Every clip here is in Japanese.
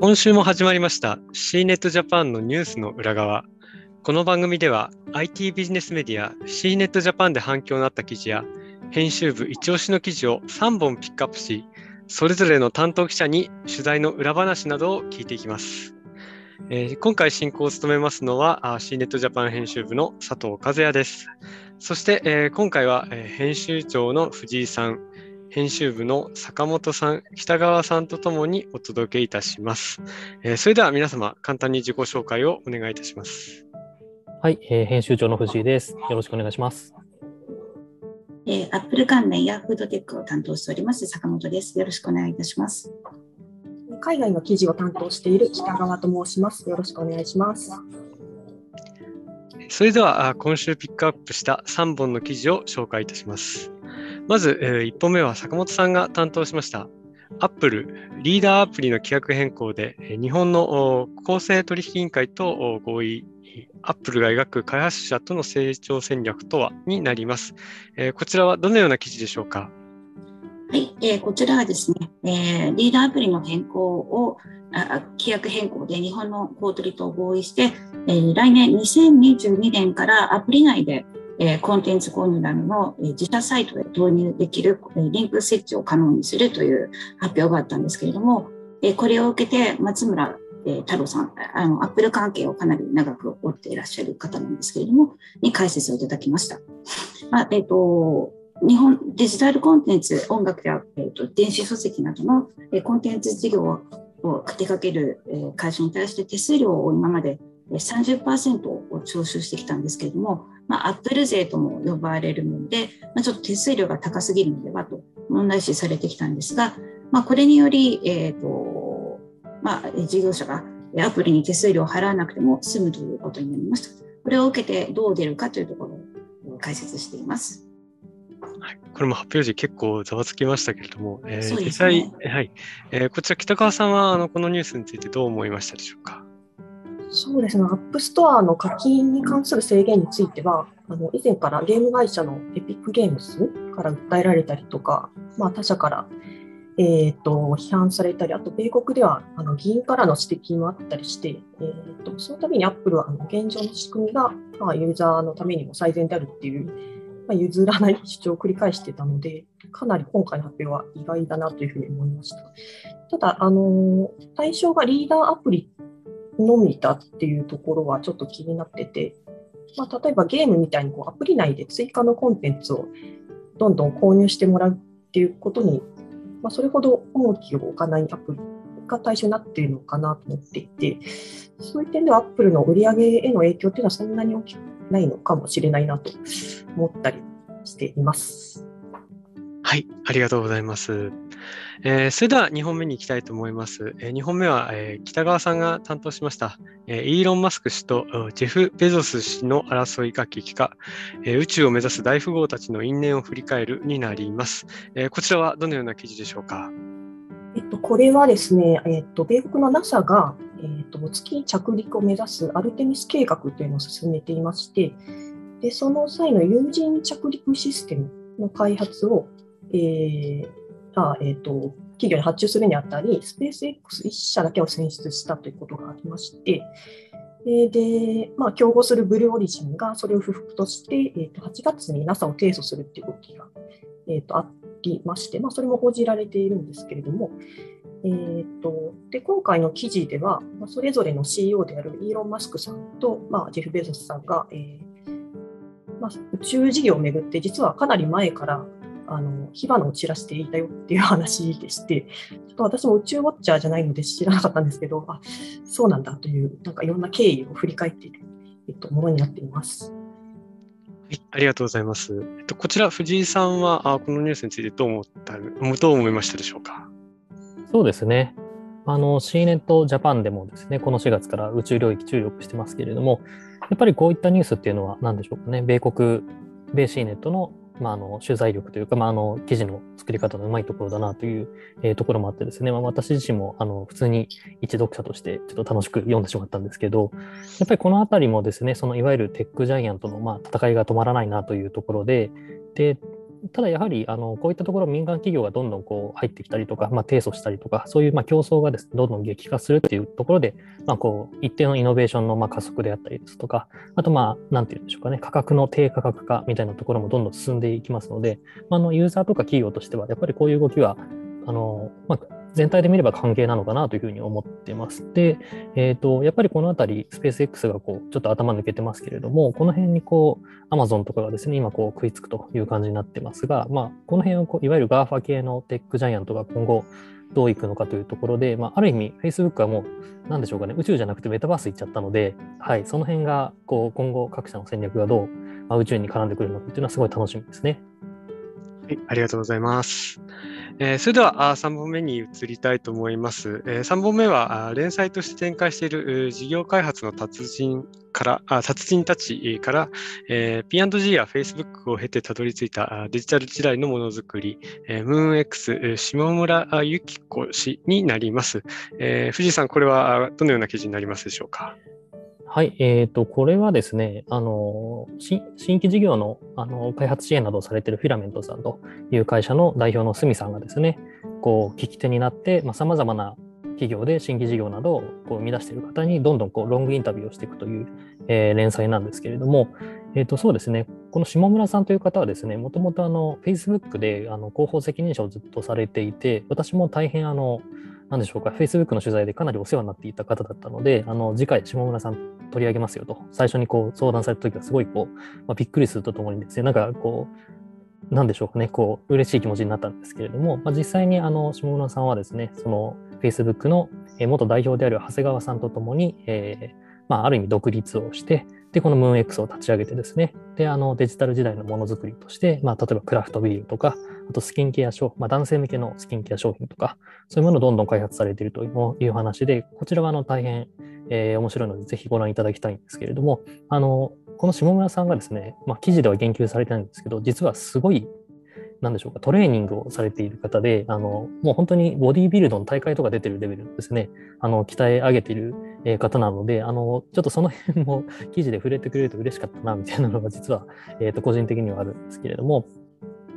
今週も始まりました CNET Japan のニュースの裏側。この番組では IT ビジネスメディア CNET Japan で反響のあった記事や編集部一押しの記事を3本ピックアップし、それぞれの担当記者に取材の裏話などを聞いていきます。えー、今回進行を務めますのは CNET Japan 編集部の佐藤和也です。そして、えー、今回は、えー、編集長の藤井さん、編集部の坂本さん、北川さんとともにお届けいたします。えー、それでは皆様、簡単に自己紹介をお願いいたします。はい、えー、編集長の藤井です。よろしくお願いします。えー、アップル関連やフードテックを担当しております坂本です。よろしくお願いいたします。海外の記事を担当している北川と申します。よろしくお願いします。それでは今週ピックアップした3本の記事を紹介いたします。まず、えー、1本目は坂本さんが担当しました。アップルリーダーアプリの規約変更で日本の公正取引委員会と合意、アップルが描く開発者との成長戦略とはになります。えー、こちらはどのような記事でしょうか？はい、えー、こちらはですね、えー、リーダーアプリの変更をあ規約変更で日本の公取と合意して、えー、来年2022年からアプリ内でえコンテンツ購入などの、え自社サイトで導入できる、えリンク設置を可能にするという発表があったんですけれども、えこれを受けて松村、え太郎さん、あのアップル関係をかなり長く追っていらっしゃる方なんですけれども、に解説をいただきました。まあ、えっ、ー、と日本デジタルコンテンツ、音楽や、えーと、電子書籍などの、えコン手術事業を手掛ける、え会社に対して手数料を今まで30%を徴収してきたんですけれども、まあ、アップル税とも呼ばれるもので、まあ、ちょっと手数料が高すぎるのではと問題視されてきたんですが、まあ、これにより、えーとまあ、事業者がアプリに手数料を払わなくても済むということになりました。これを受けてどう出るかというところを解説しています。はい、これも発表時結構ざわつきましたけれども、えー、ね、実際、はいえー、こちら北川さんはあのこのニュースについてどう思いましたでしょうか？そうですね、アップストアの課金に関する制限については、あの以前からゲーム会社のエピックゲームズから訴えられたりとか、まあ、他社から、えーと、批判されたり、あと米国ではあの議員からの指摘もあったりして、えーと、そのためにアップルはあの現状の仕組みが、まあ、ユーザーのためにも最善であるっていう、まあ、譲らない主張を繰り返してたので、かなり今回の発表は意外だなというふうに思いました。ただ、あの対象がリーダーアプリのみだっていうところはちょっと気になってて、まあ、例えばゲームみたいにこうアプリ内で追加のコンテンツをどんどん購入してもらうっていうことに、まあ、それほど重きを置かないアプリが対象になっているのかなと思っていて、そういう点ではアップルの売り上げへの影響っていうのはそんなに大きくないのかもしれないなと思ったりしています。はい、ありがとうございます。えー、それでは2本目に行きたいと思います。えー、2本目は、えー、北川さんが担当しました、えイーロン・マスク氏とジェフ・ベゾス氏の争いが激化、え宇宙を目指す大富豪たちの因縁を振り返るになります。えこちらはどのような記事でしょうか？えっと、これはですね、えっと、米国の NASA が、えっと、月着陸を目指すアルテミス計画というのを進めていまして、でその際の有人着陸システムの開発をえーあえーと、企業に発注するにあたり、スペース X1 社だけを選出したということがありまして、えで、まあ、競合するブルーオリジンがそれを不服として、えー、と8月に NASA を提訴するという動きが、えー、とありまして、まあ、それも報じられているんですけれども、えーと、で今回の記事では、まあ、それぞれの CEO であるイーロン・マスクさんと、まあ、ジェフ・ベゾスさんが、えーまあ、宇宙事業をめぐって、実はかなり前からあの火花を散らしていたよっていう話でして、ちょっと私も宇宙ウォッチャーじゃないので知らなかったんですけど、あそうなんだという、なんかいろんな経緯を振り返っている、えっと、ものになっています。はい、ありがとうございます。えっと、こちら、藤井さんはあこのニュースについてどう思ったどう思いましたでしょうか？そうですね。あの CNET ジャパンでもですね、この4月から宇宙領域注力してますけれども、やっぱりこういったニュースっていうのは何でしょうかね、米国、米 CNET のまあ、あの取材力というか、まあ、あの記事の作り方のうまいところだなという、えー、ところもあってですね、まあ、私自身もあの普通に一読者としてちょっと楽しく読んでしまったんですけど、やっぱりこの辺りもですね、そのいわゆるテックジャイアントのまあ戦いが止まらないなというところで、でただやはりあのこういったところ民間企業がどんどんこう入ってきたりとか、まあ、提訴したりとかそういうまあ競争がです、ね、どんどん激化するっていうところで、まあ、こう一定のイノベーションのまあ加速であったりですとかあとまあ何て言うんでしょうかね価格の低価格化みたいなところもどんどん進んでいきますので、まあ、のユーザーとか企業としてはやっぱりこういう動きはあの、まあ、全体で見れば関係なのかなというふうに思ってます。で、え、ー、と、やっぱりこのあたり、スペース X がこう、ちょっと頭抜けてますけれども、この辺にこう、Amazon とかがですね、今こう食いつくという感じになってますが、まあ、この辺をこういわゆる GAFA 系のテックジャイアントが今後、どういくのかというところで、まあ、ある意味、Facebook はもう、なんでしょうかね、宇宙じゃなくてメタバース行っちゃったので、はい、その辺が、こう、今後各社の戦略がどう、まあ、宇宙に絡んでくるのかっていうのはすごい楽しみですね。はい、ありがとうございます。えー、それではあ3本目に移りたいと思います。えー、3本目は連載として展開している事業開発の達人からあ達人たちから、えー、P&G や Facebook を経てたどり着いたデジタル時代のものづくり、えー、ムーン X 下村由紀子氏になります、えー。藤井さん、これはどのような記事になりますでしょうか？はい、えーと、これはですね、あの新規事業のあの開発支援などをされているフィラメントさんという会社の代表の角さんがですね、こう聞き手になって、さまざ、まな企業で新規事業などをこう生み出している方にどんどんこうロングインタビューをしていくという、えー、連載なんですけれども、えー、とそうですね、この下村さんという方はですね、もともと Facebook であの広報責任者をずっとされていて、私も大変あのなんでしょうか、Facebook の取材でかなりお世話になっていた方だったので、あの次回、下村さん取り上げますよと、最初にこう相談されたときは、すごいこう、まあ、びっくりするとともにですね、なんかこう、なんでしょうかね、こう、嬉しい気持ちになったんですけれども、まあ、実際にあの下村さんはですね、その Facebook の元代表である長谷川さんとともに、えーまあ、ある意味独立をして、で、このムーン X を立ち上げてですね、で、あのデジタル時代のものづくりとして、まあ、例えばクラフトビールとか、あとスキンケア商品、まあ、男性向けのスキンケア商品とか、そういうものをどんどん開発されているという話で、こちらはあの大変、えー、面白いので、ぜひご覧いただきたいんですけれども、あの、この下村さんがですね、まあ、記事では言及されてないんですけど、実はすごいなんでしょうか、トレーニングをされている方で、あの、もう本当にボディービルドの大会とか出てるレベルですね、あの、鍛え上げている方なので、あの、ちょっとその辺も記事で触れてくれると嬉しかったな、みたいなのが実は、えっ、ー、と、個人的にはあるんですけれども、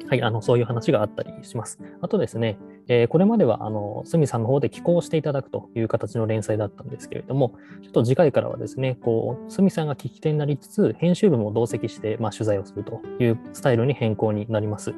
はい、あの、そういう話があったりします。あとですね、えー、これまでは、あの、すみさんの方で寄稿していただくという形の連載だったんですけれども、ちょっと次回からはですね、こう、すみさんが聞き手になりつつ、編集部も同席して、まあ、取材をするというスタイルに変更になります。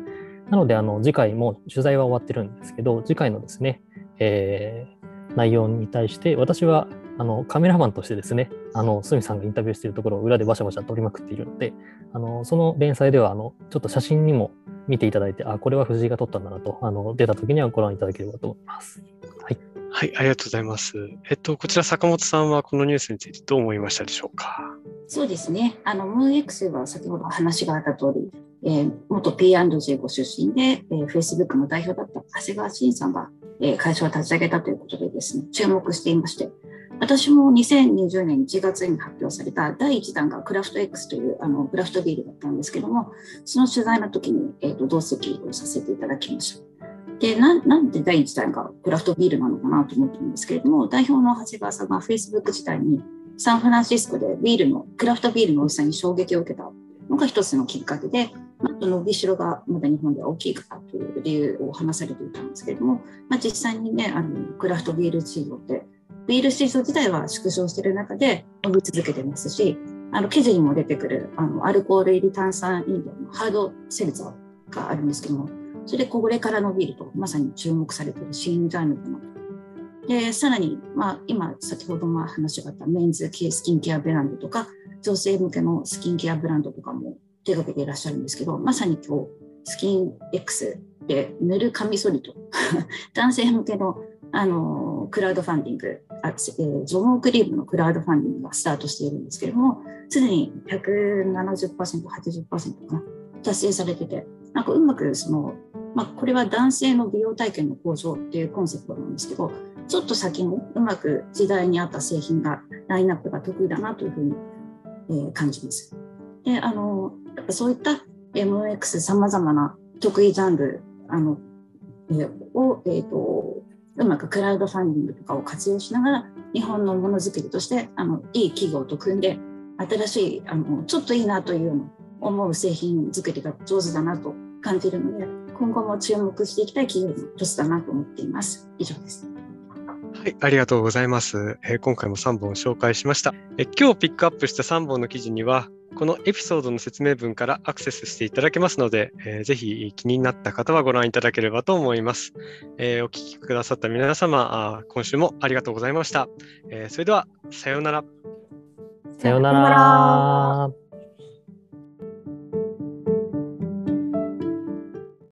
なので、あの、次回も取材は終わってるんですけど、次回のですね、えー、内容に対して、私は、あの、カメラマンとしてですね、あの、すみさんがインタビューしているところを裏でバシャバシャ撮りまくっているので、あの、その連載では、あの、ちょっと写真にも見ていただいて、あ、これは藤井が撮ったんだなと、あの、出た時にはご覧いただければと思います。はい。はい、ありがとうございます。えっと、こちら坂本さんはこのニュースについてどう思いましたでしょうか？そうですね。あの、ムーン X は先ほど話があった通り、えー、元 P&G ご出身で、えー、Facebook の代表だった長谷川慎さんが、えー、会社を立ち上げたということでですね、注目していまして、私も2020年1月に発表された第1弾がクラフト X というあのクラフトビールだったんですけども、その取材の時に、えーと、同席をさせていただきました。でな、なんで第1弾がクラフトビールなのかなと思ったんですけれども、代表の長谷川さんが Facebook 時代にサンフランシスコでビールの、クラフトビールの美味しさに衝撃を受けたのが一つのきっかけで、まあ、伸びしろがまだ日本では大きいかという理由を話されていたんですけれども、まあ、実際にね、あのクラフトビール市場って、ビール市場自体は縮小している中で伸び続けてますし、あの記事にも出てくるあのアルコール入り炭酸飲料のハードセルザーがあるんですけども、それでこれから伸びると、まさに注目されている新ジャンルだなと。で、さらに、まあ、今、先ほども話があったメンズ系スキンケアブランドとか、女性向けのスキンケアブランドとかも手がけていらっしゃるんですけど、まさに今日、スキン X で塗るカミソリと、男性向けのあのクラウドファンディング、あえー、ジョモクリームのクラウドファンディングがスタートしているんですけれども、すでに170%、80%かな、達成されてて、なんかうまくその、まあ、これは男性の美容体験の向上っていうコンセプトなんですけど、ちょっと先にうまく時代に合った製品が、ラインナップが得意だなというふうに、えー、感じます。で、あの、やっぱそういった MX さまざまな得意ジャンルあの、えー、を、えーと、うまくクラウドファンディングとかを活用しながら日本のものづくりとしてあのいい企業と組んで新しいあのちょっといいなというの思う製品作りが上手だなと感じるので、今後も注目していきたい企業の一つだなと思っています。以上です。はい、ありがとうございます。えー今回も3本紹介しました。えー今日ピックアップした3本の記事には、このエピソードの説明文からアクセスしていただけますので、えーぜひ気になった方はご覧いただければと思います。えーお聞きくださった皆様、今週もありがとうございました。えーそれでは、さようなら。さようなさようなら。